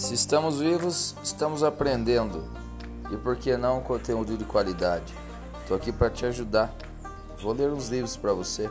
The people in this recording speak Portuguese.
Se estamos vivos, estamos aprendendo. E por que não conteúdo de qualidade? Estou aqui para te ajudar. Vou ler uns livros para você.